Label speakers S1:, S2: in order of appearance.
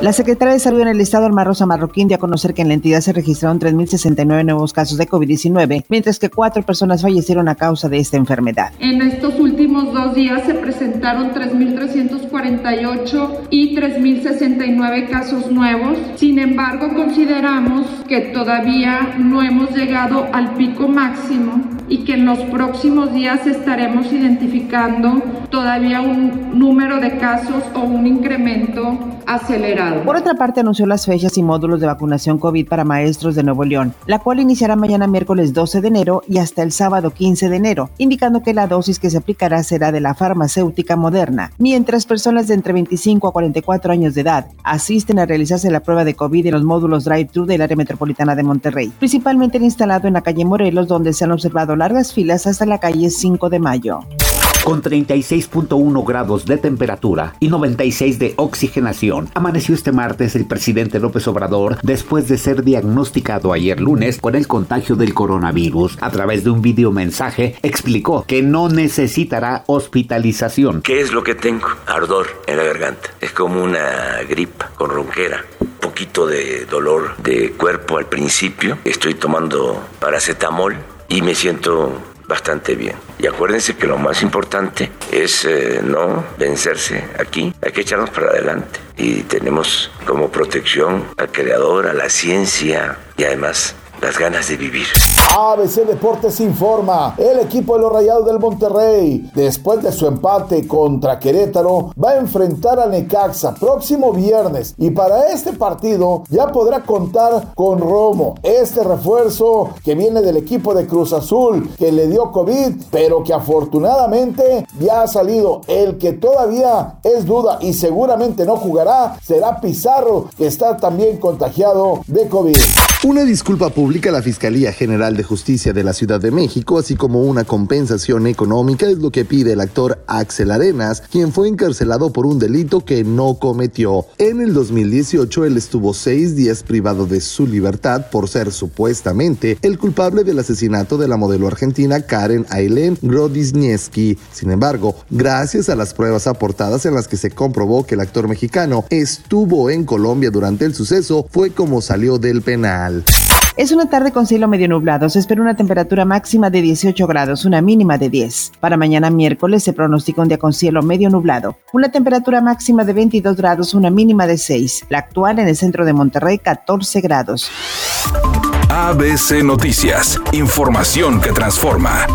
S1: La secretaria de Salud en el Estado, Alma Rosa Marroquín, dio a conocer que en la entidad se registraron 3.069 nuevos casos de COVID-19, mientras que cuatro personas fallecieron a causa de esta enfermedad.
S2: En estos últimos dos días se presentaron 3.348 y 3.069 casos nuevos. Sin embargo, consideramos que todavía no hemos llegado al pico máximo y que en los próximos días estaremos identificando todavía un número de casos o un incremento acelerado.
S1: Por otra parte, anunció las fechas y módulos de vacunación COVID para maestros de Nuevo León, la cual iniciará mañana miércoles 12 de enero y hasta el sábado 15 de enero, indicando que la dosis que se aplicará será de la farmacéutica moderna, mientras personas de entre 25 a 44 años de edad asisten a realizarse la prueba de COVID en los módulos drive-thru del área metropolitana de Monterrey, principalmente instalado en la calle Morelos, donde se han observado largas filas hasta la calle 5 de mayo
S3: con 36.1 grados de temperatura y 96 de oxigenación. Amaneció este martes el presidente López Obrador después de ser diagnosticado ayer lunes con el contagio del coronavirus. A través de un video mensaje explicó que no necesitará hospitalización.
S4: ¿Qué es lo que tengo? Ardor en la garganta. Es como una gripa con ronquera Un poquito de dolor de cuerpo al principio. Estoy tomando paracetamol y me siento bastante bien. Y acuérdense que lo más importante es eh, no vencerse aquí, hay que echarnos para adelante. Y tenemos como protección al creador, a la ciencia y además las ganas de vivir.
S5: ABC Deportes informa, el equipo de los Rayados del Monterrey, después de su empate contra Querétaro, va a enfrentar a Necaxa próximo viernes y para este partido ya podrá contar con Romo, este refuerzo que viene del equipo de Cruz Azul, que le dio COVID, pero que afortunadamente ya ha salido. El que todavía es duda y seguramente no jugará será Pizarro, que está también contagiado de COVID.
S6: Una disculpa pública a la Fiscalía General de Justicia de la Ciudad de México, así como una compensación económica, es lo que pide el actor Axel Arenas, quien fue encarcelado por un delito que no cometió. En el 2018, él estuvo seis días privado de su libertad por ser supuestamente el culpable del asesinato de la modelo argentina Karen Aileen Grodisniewski. Sin embargo, gracias a las pruebas aportadas en las que se comprobó que el actor mexicano estuvo en Colombia durante el suceso, fue como salió del penal.
S1: Es una tarde con cielo medio nublado. Se espera una temperatura máxima de 18 grados, una mínima de 10. Para mañana miércoles se pronostica un día con cielo medio nublado. Una temperatura máxima de 22 grados, una mínima de 6. La actual en el centro de Monterrey, 14 grados.
S7: ABC Noticias. Información que transforma.